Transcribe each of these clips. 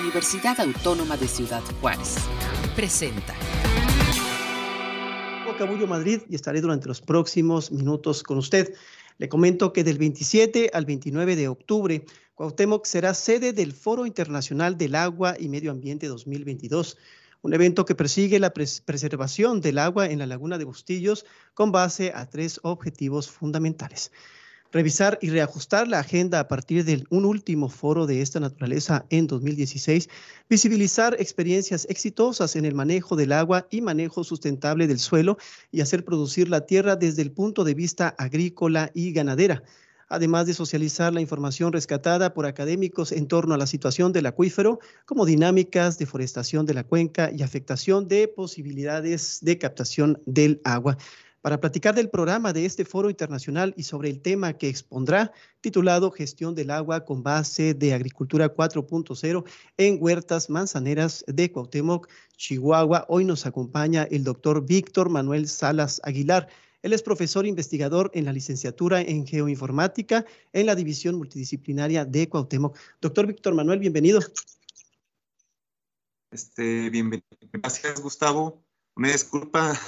Universidad Autónoma de Ciudad Juárez. Presenta. Cabullo Madrid y estaré durante los próximos minutos con usted. Le comento que del 27 al 29 de octubre, Cuauhtémoc será sede del Foro Internacional del Agua y Medio Ambiente 2022 un evento que persigue la preservación del agua en la laguna de Bustillos con base a tres objetivos fundamentales. Revisar y reajustar la agenda a partir de un último foro de esta naturaleza en 2016, visibilizar experiencias exitosas en el manejo del agua y manejo sustentable del suelo y hacer producir la tierra desde el punto de vista agrícola y ganadera además de socializar la información rescatada por académicos en torno a la situación del acuífero, como dinámicas, deforestación de la cuenca y afectación de posibilidades de captación del agua. Para platicar del programa de este foro internacional y sobre el tema que expondrá, titulado Gestión del agua con base de agricultura 4.0 en huertas manzaneras de Cuauhtémoc, Chihuahua, hoy nos acompaña el doctor Víctor Manuel Salas Aguilar. Él es profesor investigador en la licenciatura en geoinformática en la división multidisciplinaria de Cuauhtémoc. Doctor Víctor Manuel, bienvenido. Este, bienvenido. Gracias, Gustavo. Una disculpa,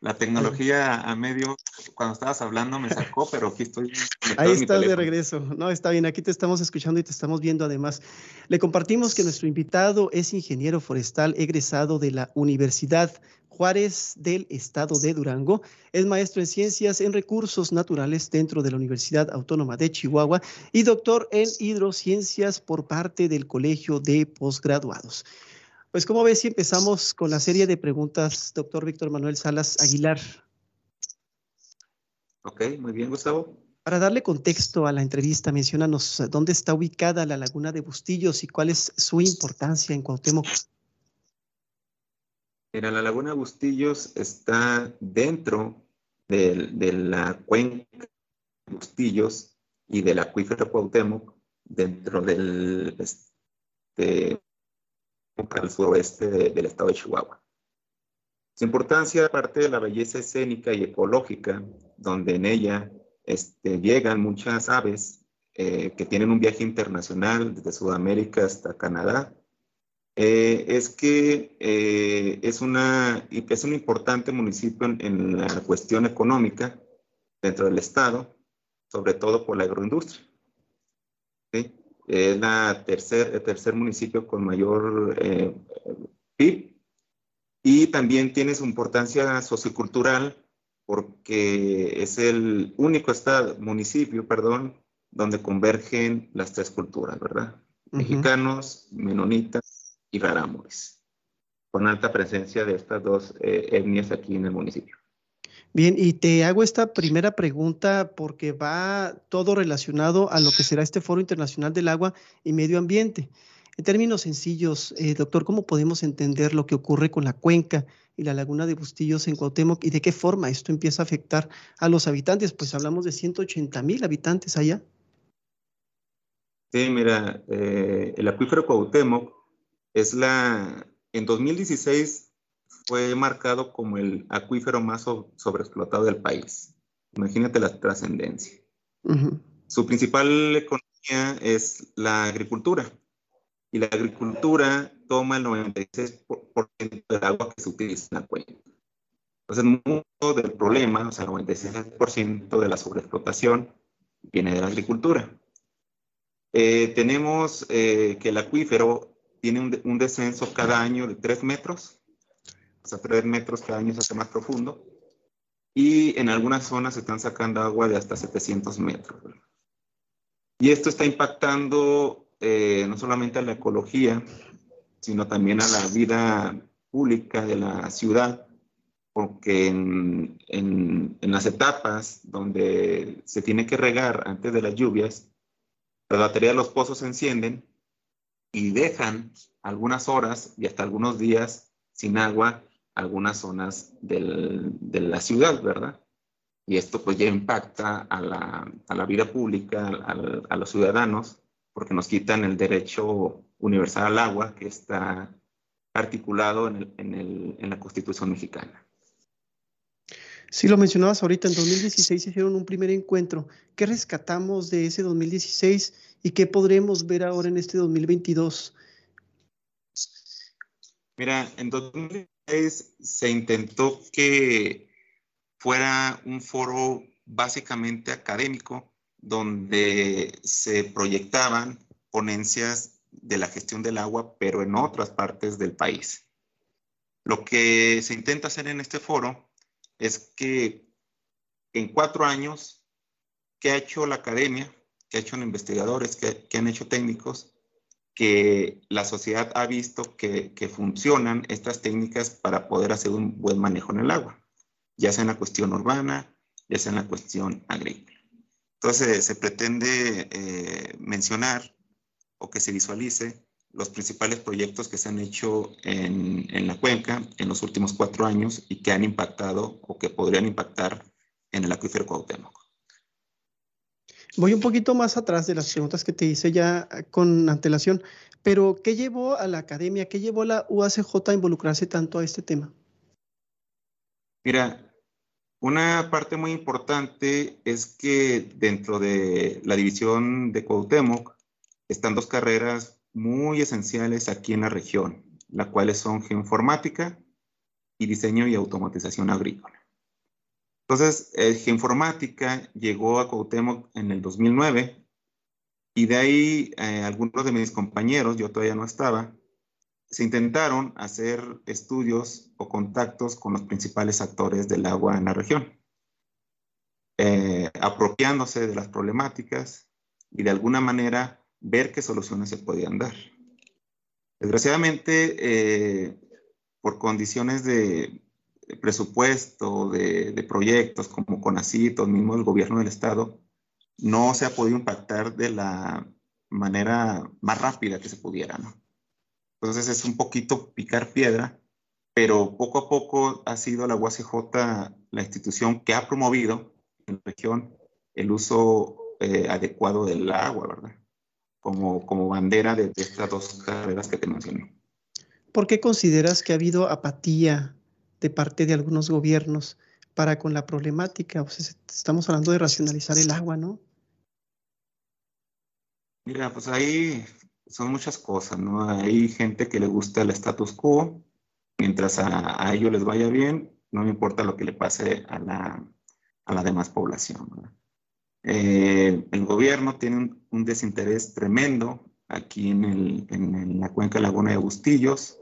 la tecnología a medio, cuando estabas hablando me sacó, pero aquí estoy. Ahí estás de regreso. No, está bien, aquí te estamos escuchando y te estamos viendo además. Le compartimos que nuestro invitado es ingeniero forestal egresado de la Universidad Juárez del Estado de Durango. Es maestro en ciencias en recursos naturales dentro de la Universidad Autónoma de Chihuahua y doctor en hidrociencias por parte del Colegio de Postgraduados. Pues, ¿cómo ves si empezamos con la serie de preguntas, doctor Víctor Manuel Salas Aguilar? Ok, muy bien, Gustavo. Para darle contexto a la entrevista, mencionanos dónde está ubicada la laguna de Bustillos y cuál es su importancia en Cuauhtémoc. Mira, la laguna Bustillos está dentro de, la cuenca de Bustillos y del acuífero Cuauhtémoc, dentro del este, al suroeste del estado de Chihuahua. Su importancia, aparte de la belleza escénica y ecológica, donde en ella este, llegan muchas aves eh, que tienen un viaje internacional desde Sudamérica hasta Canadá, eh, es que eh, es, una, es un importante municipio en, la cuestión económica dentro del Estado, sobre todo por la agroindustria. Es la tercer, el tercer municipio con mayor eh, PIB y también tiene su importancia sociocultural porque es el único estado, municipio, perdón, donde convergen las tres culturas, ¿verdad? Mexicanos, menonitas y rarámuris, con alta presencia de estas dos eh, etnias aquí en el municipio. Bien, y te hago esta primera pregunta porque va todo relacionado a lo que será este Foro Internacional del Agua y Medio Ambiente. En términos sencillos, eh, doctor, ¿cómo podemos entender lo que ocurre con la cuenca y la laguna de Bustillos en Cuauhtémoc y de qué forma esto empieza a afectar a los habitantes? Pues hablamos de 180 mil habitantes allá. Sí, mira, eh, el acuífero Cuauhtémoc es la, en 2016 fue marcado como el acuífero más sobreexplotado del país. Imagínate la trascendencia. Su principal economía es la agricultura. Y la agricultura toma el 96% del agua que se utiliza en la cuenca. Entonces, mucho del problema, o sea, el 96% de la sobreexplotación viene de la agricultura. Eh, tenemos eh, que el acuífero tiene un, descenso cada año de 3 metros, o sea, 3 metros cada año se hace más profundo, y en algunas zonas se están sacando agua de hasta 700 metros. Y esto está impactando eh, no solamente a la ecología, sino también a la vida pública de la ciudad, porque en, en, en, las etapas donde se tiene que regar antes de las lluvias, la batería de los pozos se encienden y dejan algunas horas y hasta algunos días sin agua algunas zonas del, de la ciudad, ¿verdad? Y esto pues ya impacta a la, a la vida pública, a, a, los ciudadanos, porque nos quitan el derecho universal al agua que está articulado en, el, en, el, en la Constitución mexicana. Sí, lo mencionabas ahorita, en 2016 hicieron un primer encuentro. ¿Qué rescatamos de ese 2016 y qué podremos ver ahora en este 2022? Mira, en 2006 se intentó que fuera un foro básicamente académico donde se proyectaban ponencias de la gestión del agua, pero en otras partes del país. Lo que se intenta hacer en este foro es que en cuatro años, ¿qué ha hecho la academia? ¿Qué ha hecho los investigadores? ¿Qué, han hecho técnicos? Que la sociedad ha visto que, funcionan estas técnicas para poder hacer un buen manejo en el agua, ya sea en la cuestión urbana, ya sea en la cuestión agrícola. Entonces, se pretende eh, mencionar o que se visualice los principales proyectos que se han hecho en, en, la cuenca en los últimos cuatro años y que han impactado o que podrían impactar en el acuífero Cuauhtémoc. Voy un poquito más atrás de las preguntas que te hice ya con antelación, pero ¿qué llevó a la academia, qué llevó a la UACJ a involucrarse tanto a este tema? Mira, una parte muy importante es que dentro de la división de Cuauhtémoc están dos carreras muy esenciales aquí en la región, las cuales son geoinformática y diseño y automatización agrícola. Entonces, eh, geoinformática llegó a Cuauhtémoc en el 2009 y de ahí eh, algunos de mis compañeros, yo todavía no estaba, se intentaron hacer estudios o contactos con los principales actores del agua en la región, eh, apropiándose de las problemáticas y de alguna manera ver qué soluciones se podían dar. Desgraciadamente, eh, por condiciones de presupuesto, de, proyectos como CONACYT o mismo el gobierno del estado, no se ha podido impactar de la manera más rápida que se pudiera, ¿no? Entonces es un poquito picar piedra, pero poco a poco ha sido la UACJ la institución que ha promovido en la región el uso eh, adecuado del agua, ¿verdad? Como, como bandera de, estas dos carreras que te mencioné. ¿Por qué consideras que ha habido apatía de parte de algunos gobiernos para con la problemática? estamos hablando de racionalizar el agua, ¿no? Mira, pues ahí son muchas cosas, ¿no? Hay gente que le gusta el status quo, mientras a, ellos les vaya bien, no me importa lo que le pase a la, a la demás población. Eh, el gobierno tiene un, desinterés tremendo aquí en, el, en, la cuenca Laguna de Bustillos.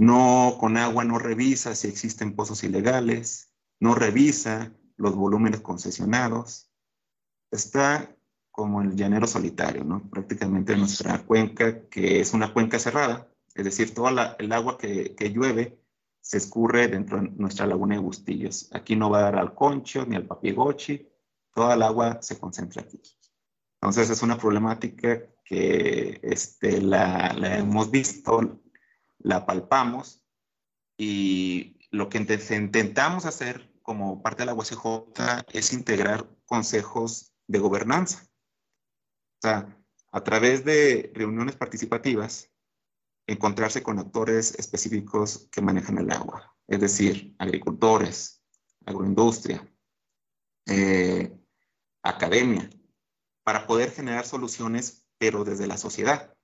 No, con agua no revisa si existen pozos ilegales, no revisa los volúmenes concesionados. Está como el llanero solitario, ¿no? Prácticamente nuestra cuenca, que es una cuenca cerrada, es decir, toda el agua que, llueve se escurre dentro de nuestra laguna de Bustillos. Aquí no va a dar al Concho ni al Papiegochi, toda el agua se concentra aquí. Entonces es una problemática que este, la hemos visto, la palpamos y lo que intentamos hacer como parte de la UACJ es integrar consejos de gobernanza o sea, a través de reuniones participativas, encontrarse con actores específicos que manejan el agua, es decir, agricultores, agroindustria, eh, academia, para poder generar soluciones, pero desde la sociedad,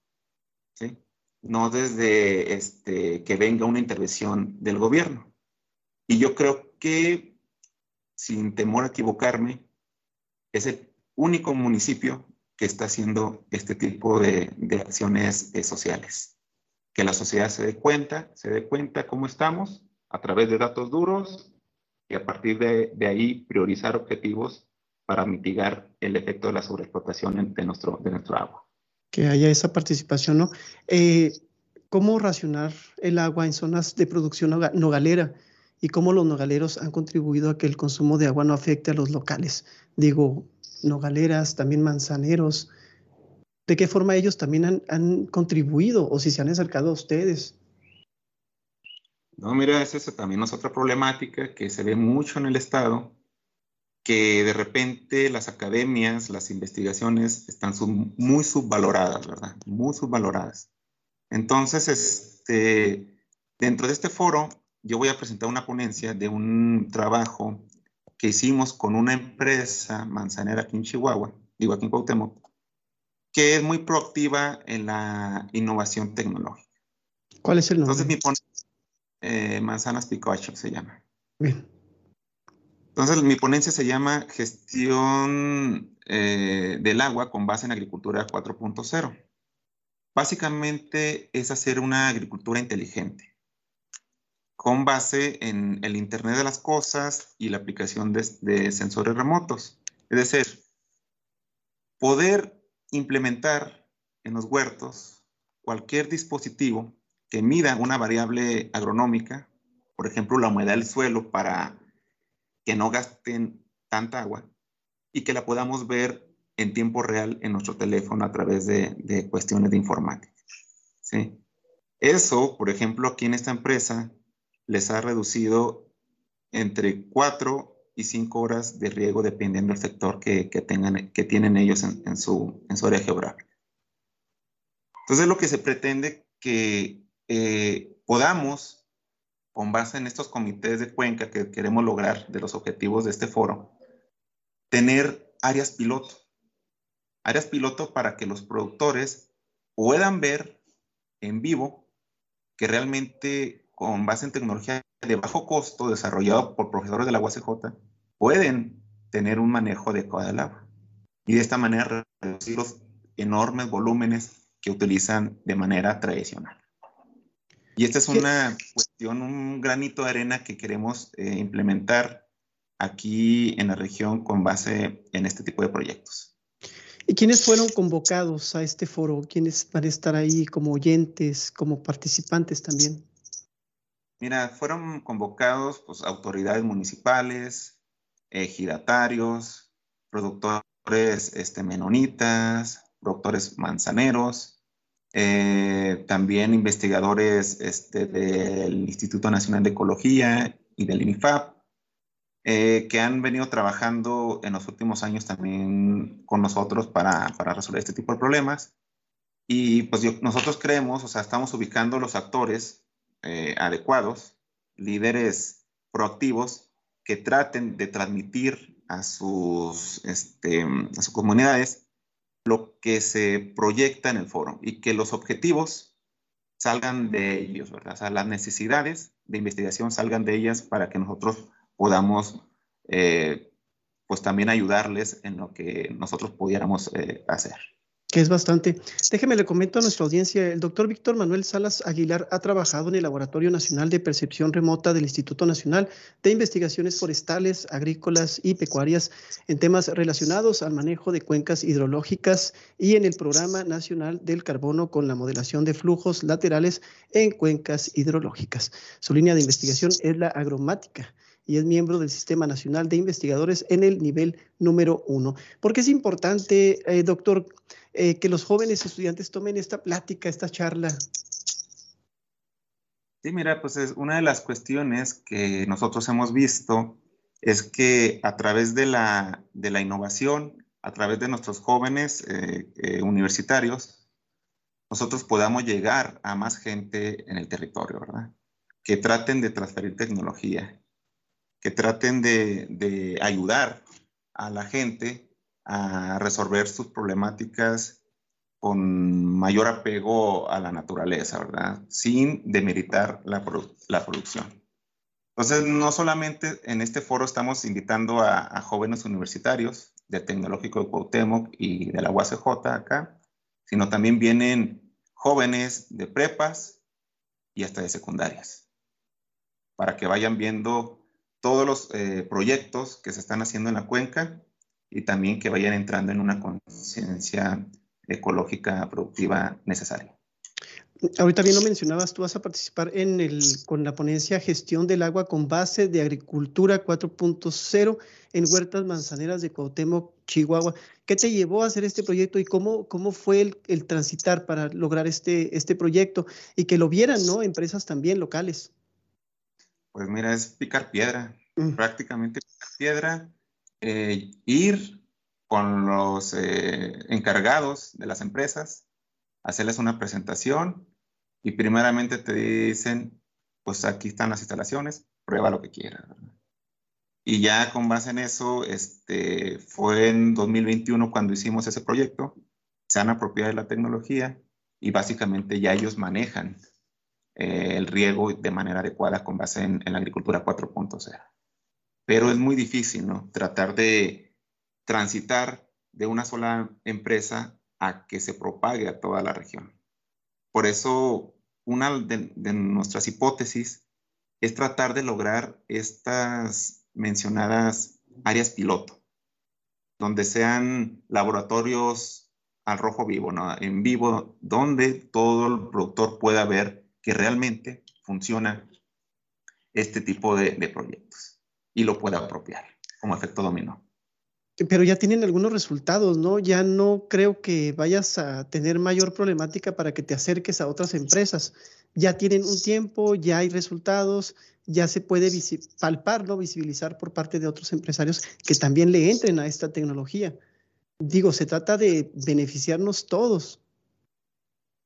¿sí? No desde este, que venga una intervención del gobierno. Y yo creo que, sin temor a equivocarme, es el único municipio que está haciendo este tipo de, acciones eh, sociales. Que la sociedad se dé cuenta, se dé cuenta cómo estamos a través de datos duros y a partir de, ahí priorizar objetivos para mitigar el efecto de la sobreexplotación de nuestro, de nuestro agua. Que haya esa participación, ¿no? Eh, ¿Cómo racionar el agua en zonas de producción nogalera? y cómo los nogaleros han contribuido a que el consumo de agua no afecte a los locales. Digo, nogaleras, también manzaneros. ¿De qué forma ellos también han, contribuido o si se han acercado a ustedes? No, mira, esa también es otra problemática que se ve mucho en el Estado, que de repente las academias, las investigaciones están muy subvaloradas, ¿verdad? Muy subvaloradas. Entonces, este, dentro de este foro, yo voy a presentar una ponencia de un trabajo que hicimos con una empresa manzanera aquí en Chihuahua, digo aquí en Cuauhtémoc, que es muy proactiva en la innovación tecnológica. ¿Cuál es el nombre? Entonces, mi ponencia, eh, Manzanas Picoacho se llama. Bien. Entonces, mi ponencia se llama Gestión eh, del agua con base en agricultura 4.0. Básicamente es hacer una agricultura inteligente, con base en el Internet de las Cosas y la aplicación de, de sensores remotos. Es decir, poder implementar en los huertos cualquier dispositivo que mida una variable agronómica, por ejemplo, la humedad del suelo para que no gasten tanta agua y que la podamos ver en tiempo real en nuestro teléfono a través de, cuestiones de informática. ¿sí? Eso, por ejemplo, aquí en esta empresa les ha reducido entre 4 y 5 horas de riego dependiendo del sector que, tengan, que tienen ellos en, su, en su área geográfica. Entonces, lo que se pretende que eh, podamos con base en estos comités de cuenca que queremos lograr de los objetivos de este foro, tener áreas piloto. Áreas piloto para que los productores puedan ver en vivo que realmente con base en tecnología de bajo costo desarrollado por profesores de la UACJ pueden tener un manejo adecuado del agua y de esta manera reducir los enormes volúmenes que utilizan de manera tradicional. Y esta es una cuestión, un granito de arena que queremos eh, implementar aquí en la región con base en este tipo de proyectos. ¿Y quiénes fueron convocados a este foro? ¿Quiénes van a estar ahí como oyentes, como participantes también? Mira, fueron convocados pues, autoridades municipales, ejidatarios, productores este, menonitas, productores manzaneros, eh, también investigadores este, del Instituto Nacional de Ecología y del INIFAP, eh, que han venido trabajando en los últimos años también con nosotros para, para resolver este tipo de problemas. Y pues nosotros creemos, o sea, estamos ubicando los actores eh, adecuados, líderes proactivos que traten de transmitir a sus, este, a sus comunidades lo que se proyecta en el foro y que los objetivos salgan de ellos, ¿verdad? O sea, las necesidades de investigación salgan de ellas para que nosotros podamos, eh, pues también ayudarles en lo que nosotros pudiéramos eh, hacer que es bastante. Déjeme le comento a nuestra audiencia, el doctor Víctor Manuel Salas Aguilar ha trabajado en el Laboratorio Nacional de Percepción Remota del Instituto Nacional de Investigaciones Forestales, Agrícolas y Pecuarias en temas relacionados al manejo de cuencas hidrológicas y en el Programa Nacional del Carbono con la modelación de flujos laterales en cuencas hidrológicas. Su línea de investigación es la agromática y es miembro del Sistema Nacional de Investigadores en el nivel número uno. ¿Por qué es importante, eh, doctor, eh, que los jóvenes estudiantes tomen esta plática, esta charla? Sí, mira, pues es una de las cuestiones que nosotros hemos visto es que a través de la, de la innovación, a través de nuestros jóvenes eh, universitarios, nosotros podamos llegar a más gente en el territorio, ¿verdad? Que traten de transferir tecnología, que traten de, ayudar a la gente a resolver sus problemáticas con mayor apego a la naturaleza, ¿verdad? Sin demeritar la, producción. Entonces, no solamente en este foro estamos invitando a, jóvenes universitarios del Tecnológico de Cuauhtémoc y de la UACJ acá, sino también vienen jóvenes de prepas y hasta de secundarias, para que vayan viendo todos los eh, proyectos que se están haciendo en la cuenca y también que vayan entrando en una conciencia ecológica productiva necesaria. Ahorita bien lo mencionabas, tú vas a participar en el, con la ponencia Gestión del Agua con base de Agricultura 4.0 en Huertas Manzaneras de Cuauhtémoc, Chihuahua. ¿Qué te llevó a hacer este proyecto y cómo, cómo fue el, el transitar para lograr este, este proyecto y que lo vieran, ¿no? Empresas también locales. Pues mira, es picar piedra, mm. prácticamente picar piedra, eh, ir con los eh, encargados de las empresas, hacerles una presentación y primeramente te dicen, pues aquí están las instalaciones, prueba lo que quieras. Y ya con base en eso, este, fue en 2021 cuando hicimos ese proyecto, se han apropiado de la tecnología y básicamente ya ellos manejan eh, el riego de manera adecuada con base en, la agricultura 4.0. Pero es muy difícil, ¿no? Tratar de transitar de una sola empresa a que se propague a toda la región. Por eso, una de, de nuestras hipótesis es tratar de lograr estas mencionadas áreas piloto, donde sean laboratorios al rojo vivo, ¿no? en vivo, donde todo el productor pueda ver que realmente funciona este tipo de, proyectos y lo pueda apropiar como efecto dominó. Pero ya tienen algunos resultados, ¿no? Ya no creo que vayas a tener mayor problemática para que te acerques a otras empresas. Ya tienen un tiempo, ya hay resultados, ya se puede palpar, ¿no? Visibilizar por parte de otros empresarios que también le entren a esta tecnología. Digo, se trata de beneficiarnos todos.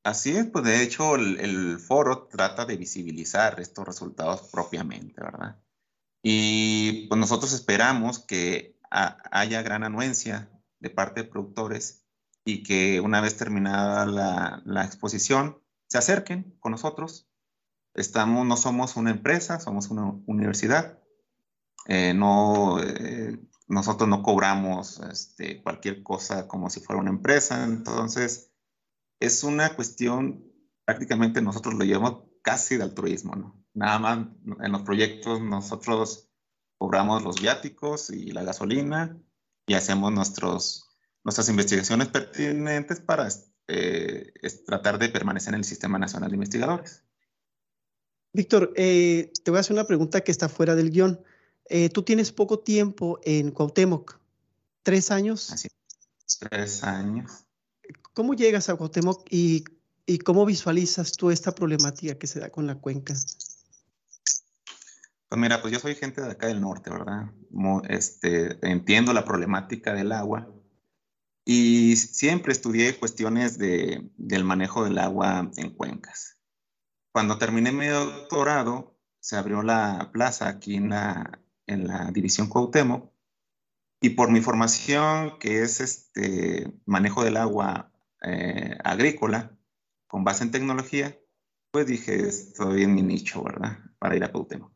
Así es, pues de hecho el, foro trata de visibilizar estos resultados propiamente, ¿verdad? Y pues nosotros esperamos que haya gran anuencia de parte de productores y que una vez terminada la, exposición se acerquen con nosotros. Estamos, no somos una empresa, somos una universidad. Eh, no, eh, nosotros no cobramos este, cualquier cosa como si fuera una empresa, entonces es una cuestión, prácticamente nosotros lo llevamos casi de altruismo, ¿no? Nada más en los proyectos nosotros cobramos los viáticos y la gasolina y hacemos nuestros, nuestras investigaciones pertinentes para eh, tratar de permanecer en el Sistema Nacional de Investigadores. Víctor, eh, te voy a hacer una pregunta que está fuera del guion. Eh, tú tienes poco tiempo en Cuauhtémoc, tres años. Así, tres años. ¿Cómo llegas a Cuauhtémoc y, cómo visualizas tú esta problemática que se da con la cuenca? Pues mira, pues yo soy gente de acá del norte, ¿verdad? Este, entiendo la problemática del agua y siempre estudié cuestiones de, del manejo del agua en cuencas. Cuando terminé mi doctorado, se abrió la plaza aquí en la, en la división Cuauhtémoc y por mi formación, que es este manejo del agua eh, agrícola con base en tecnología, pues dije, estoy en mi nicho, ¿verdad? Para ir a Cuauhtémoc.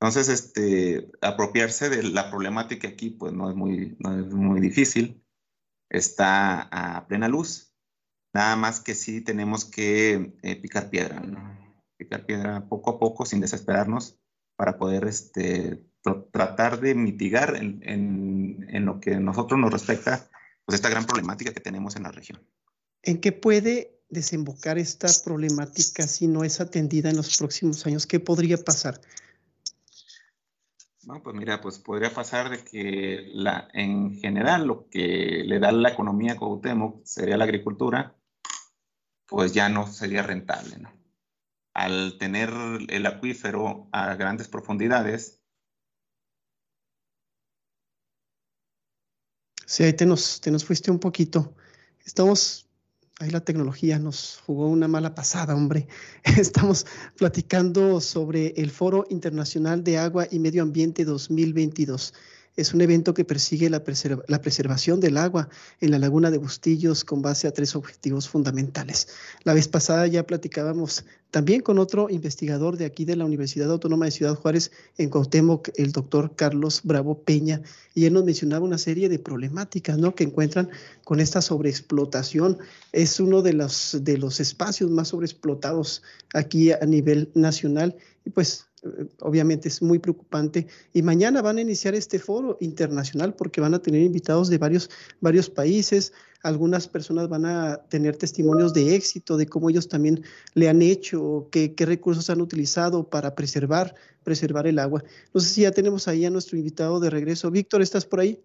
Entonces, este, apropiarse de la problemática aquí, pues no es muy, no es muy difícil. Está a plena luz. Nada más que sí tenemos que eh, picar piedra, ¿no? Picar piedra poco a poco sin desesperarnos para poder este, tratar de mitigar en, en, en, lo que nosotros nos respecta, pues esta gran problemática que tenemos en la región. ¿En qué puede desembocar esta problemática si no es atendida en los próximos años? ¿Qué podría pasar? Bueno, pues mira, pues podría pasar de que la, en general lo que le da la economía a Cuauhtémoc sería la agricultura, pues ya no sería rentable, ¿no? Al tener el acuífero a grandes profundidades. Sí, ahí te nos, te nos fuiste un poquito. Estamos ahí la tecnología nos jugó una mala pasada, hombre. Estamos platicando sobre el Foro Internacional de Agua y Medio Ambiente 2022. Es un evento que persigue la, preservación del agua en la laguna de Bustillos con base a tres objetivos fundamentales. La vez pasada ya platicábamos también con otro investigador de aquí de la Universidad Autónoma de Ciudad Juárez en Cuauhtémoc, el doctor Carlos Bravo Peña, y él nos mencionaba una serie de problemáticas ¿no? que encuentran con esta sobreexplotación. Es uno de los, de los espacios más sobreexplotados aquí a nivel nacional y pues obviamente es muy preocupante. Y mañana van a iniciar este foro internacional porque van a tener invitados de varios, varios países. Algunas personas van a tener testimonios de éxito, de cómo ellos también le han hecho, qué, qué recursos han utilizado para preservar, preservar el agua. No sé si ya tenemos ahí a nuestro invitado de regreso. Víctor, ¿estás por ahí?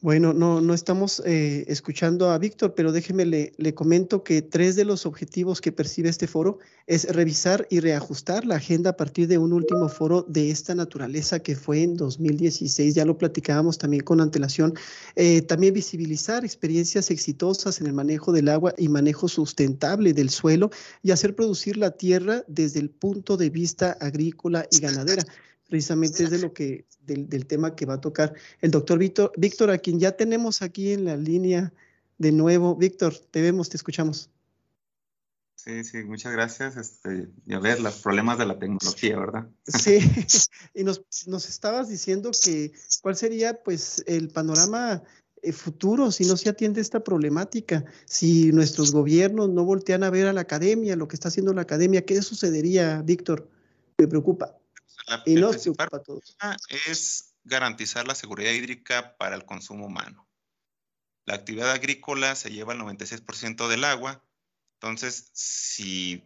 Bueno, no, no estamos eh, escuchando a Víctor, pero déjeme le, comento que tres de los objetivos que percibe este foro es revisar y reajustar la agenda a partir de un último foro de esta naturaleza que fue en 2016. Ya lo platicábamos también con antelación. Eh, también visibilizar experiencias exitosas en el manejo del agua y manejo sustentable del suelo y hacer producir la tierra desde el punto de vista agrícola y ganadera precisamente es de lo que, del, del, tema que va a tocar el doctor Víctor, Víctor, a quien ya tenemos aquí en la línea de nuevo. Víctor, te vemos, te escuchamos. Sí, sí, muchas gracias. Este, ya ves, los problemas de la tecnología, ¿verdad? Sí, y nos, nos estabas diciendo que cuál sería pues el panorama eh, futuro si no se atiende esta problemática, si nuestros gobiernos no voltean a ver a la academia, lo que está haciendo la academia, ¿qué sucedería, Víctor? Me preocupa. Y nos preocupa a todos. Es garantizar la seguridad hídrica para el consumo humano. La actividad agrícola se lleva el 96% del agua entonces, si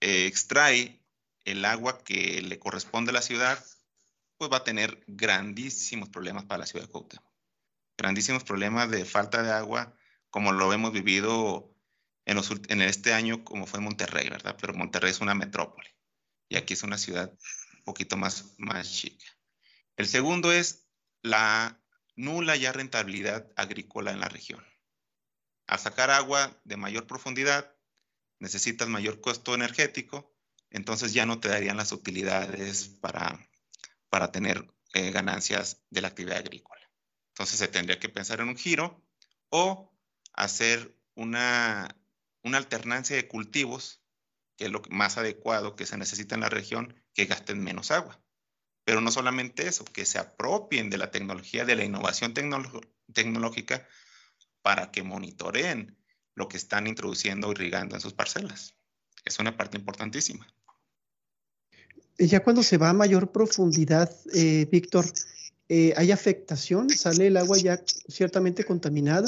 eh, extrae el agua que le corresponde a la ciudad, pues va a tener grandísimos problemas para la ciudad de Cuauhtémoc. Grandísimos problemas de falta de agua, como lo hemos vivido en, en este año, como fue en Monterrey, ¿verdad? Pero Monterrey es una metrópoli y aquí es una ciudad poquito más, más chica. El segundo es la nula ya rentabilidad agrícola en la región. Al sacar agua de mayor profundidad, necesitas mayor costo energético, entonces ya no te darían las utilidades para, para tener eh, ganancias de la actividad agrícola. Entonces se tendría que pensar en un giro o hacer una, una alternancia de cultivos, que es lo más adecuado que se necesita en la región, que gasten menos agua. Pero no solamente eso, que se apropien de la tecnología, de la innovación tecnológica para que monitoreen lo que están introduciendo o irrigando en sus parcelas. Es una parte importantísima. Ya cuando se va a mayor profundidad, eh, Víctor, eh, ¿hay afectación? ¿Sale el agua ya ciertamente contaminada?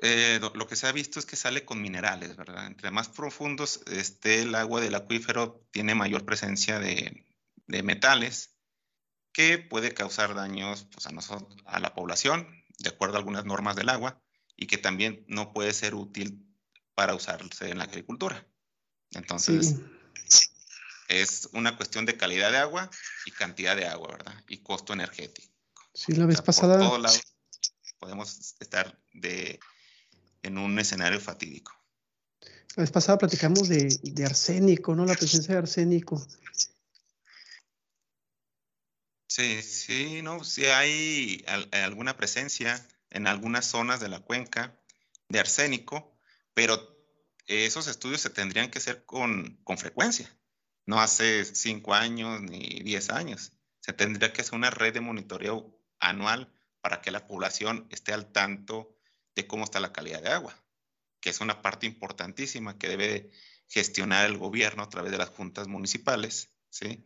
Eh, lo que se ha visto es que sale con minerales, ¿verdad? Entre más profundos esté el agua del acuífero, tiene mayor presencia de, metales que puede causar daños pues, a, nosotros, a la población, de acuerdo a algunas normas del agua, y que también no puede ser útil para usarse en la agricultura. Entonces, es una cuestión de calidad de agua y cantidad de agua, ¿verdad? Y costo energético. Sí, la vez pasada. Por todos lados podemos estar de, en un escenario fatídico. La vez pasada platicamos de, de arsénico, ¿no? La presencia de arsénico. Sí, sí, no, si hay alguna presencia en algunas zonas de la cuenca de arsénico, pero esos estudios se tendrían que hacer con, con frecuencia, no hace cinco años ni diez años. Se tendría que hacer una red de monitoreo anual para que la población esté al tanto de cómo está la calidad de agua, que es una parte importantísima que debe gestionar el gobierno a través de las juntas municipales, ¿sí?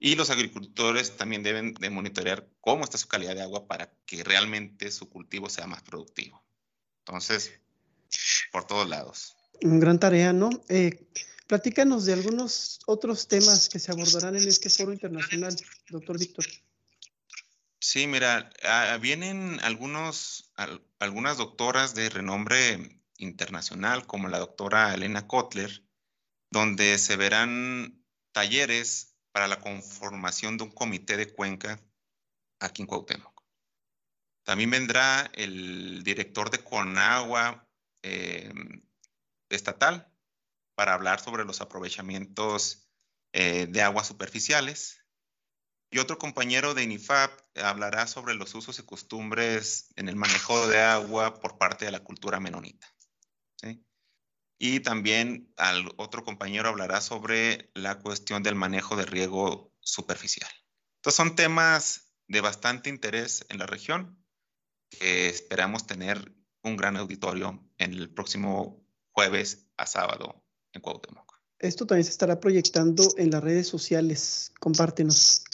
Y los agricultores también deben de monitorear cómo está su calidad de agua para que realmente su cultivo sea más productivo. Entonces, por todos lados. Un gran tarea, ¿no? Eh, platícanos de algunos otros temas que se abordarán en este foro internacional, doctor Víctor. Sí, mira, ah, vienen algunos, algunas doctoras de renombre internacional, como la doctora Elena Kotler, donde se verán talleres para la conformación de un comité de cuenca aquí en Cuauhtémoc. También vendrá el director de Conagua eh, estatal para hablar sobre los aprovechamientos eh, de aguas superficiales. Y otro compañero de INIFAP hablará sobre los usos y costumbres en el manejo de agua por parte de la cultura menonita. ¿sí? Y también al otro compañero hablará sobre la cuestión del manejo de riego superficial. Entonces son temas de bastante interés en la región que esperamos tener un gran auditorio en el próximo jueves a sábado en Cuauhtémoc. Esto también se estará proyectando en las redes sociales. Compártenos.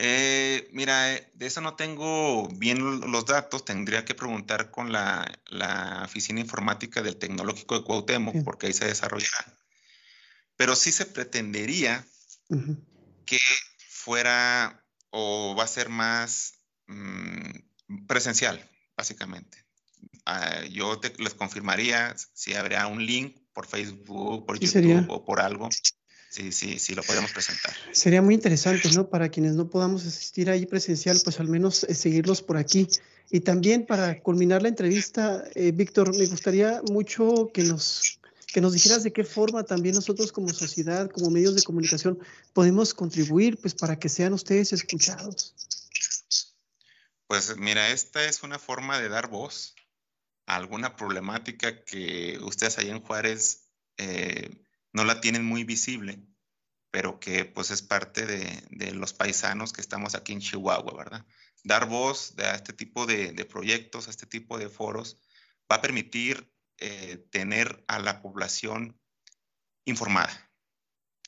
Eh, mira, eh, de eso no tengo bien los datos, tendría que preguntar con la, Oficina Informática del Tecnológico de Cuauhtémoc, porque ahí se desarrollará. Pero sí se pretendería que fuera o va a ser más mm, presencial, básicamente. Ah, yo les confirmaría si habría un link por Facebook, por YouTube o por algo Sí, sí, sí, lo podemos presentar. Sería muy interesante, ¿no? Para quienes no podamos asistir ahí presencial, pues al menos eh, seguirlos por aquí. Y también para culminar la entrevista, eh, Víctor, me gustaría mucho que nos, que nos dijeras de qué forma también nosotros como sociedad, como medios de comunicación, podemos contribuir pues para que sean ustedes escuchados. Pues mira, esta es una forma de dar voz a alguna problemática que ustedes allá en Juárez eh, no la tienen muy visible, pero que pues es parte de, los paisanos que estamos aquí en Chihuahua, ¿verdad? Dar voz a este tipo de, proyectos, a este tipo de foros, va a permitir eh, tener a la población informada,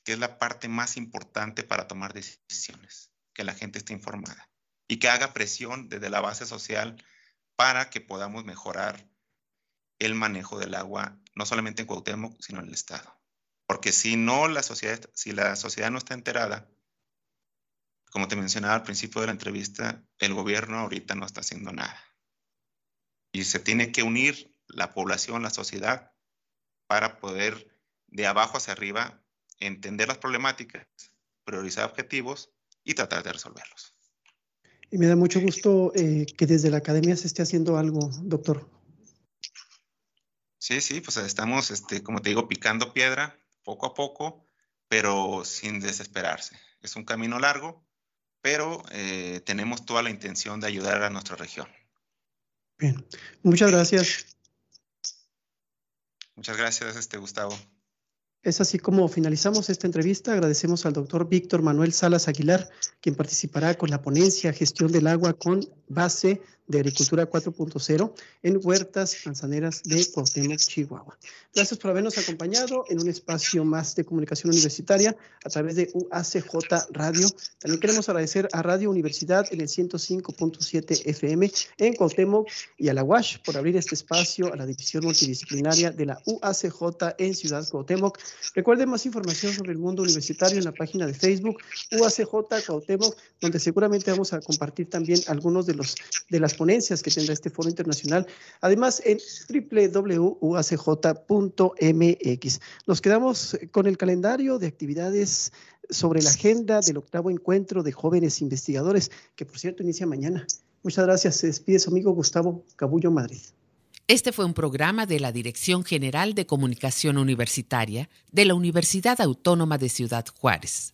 que es la parte más importante para tomar decisiones, que la gente esté informada y que haga presión desde la base social para que podamos mejorar el manejo del agua, no solamente en Cuauhtémoc, sino en el Estado. Porque si no la sociedad, si la sociedad no está enterada, como te mencionaba al principio de la entrevista, el gobierno ahorita no está haciendo nada. Y se tiene que unir la población, la sociedad, para poder de abajo hacia arriba entender las problemáticas, priorizar objetivos y tratar de resolverlos. Y me da mucho gusto eh, que desde la academia se esté haciendo algo, doctor. Sí, sí, pues estamos, este, como te digo, picando piedra poco a poco, pero sin desesperarse. Es un camino largo, pero eh, tenemos toda la intención de ayudar a nuestra región. Bien, muchas gracias. Muchas gracias, este Gustavo. Es así como finalizamos esta entrevista. Agradecemos al doctor Víctor Manuel Salas Aguilar, quien participará con la ponencia Gestión del Agua con base de Agricultura 4.0 en Huertas Manzaneras de Cuauhtémoc, Chihuahua. Gracias por habernos acompañado en un espacio más de comunicación universitaria a través de UACJ Radio. También queremos agradecer a Radio Universidad en el 105.7 FM en Cuauhtémoc y a la UASH por abrir este espacio a la división multidisciplinaria de la UACJ en Ciudad Cuauhtémoc. Recuerden más información sobre el mundo universitario en la página de Facebook UACJ Cuauhtémoc, donde seguramente vamos a compartir también algunos de los de las ponencias que tendrá este foro internacional, además en www.uacj.mx. Nos quedamos con el calendario de actividades sobre la agenda del octavo encuentro de jóvenes investigadores, que por cierto inicia mañana. Muchas gracias. Se despide su amigo Gustavo Cabullo Madrid. Este fue un programa de la Dirección General de Comunicación Universitaria de la Universidad Autónoma de Ciudad Juárez.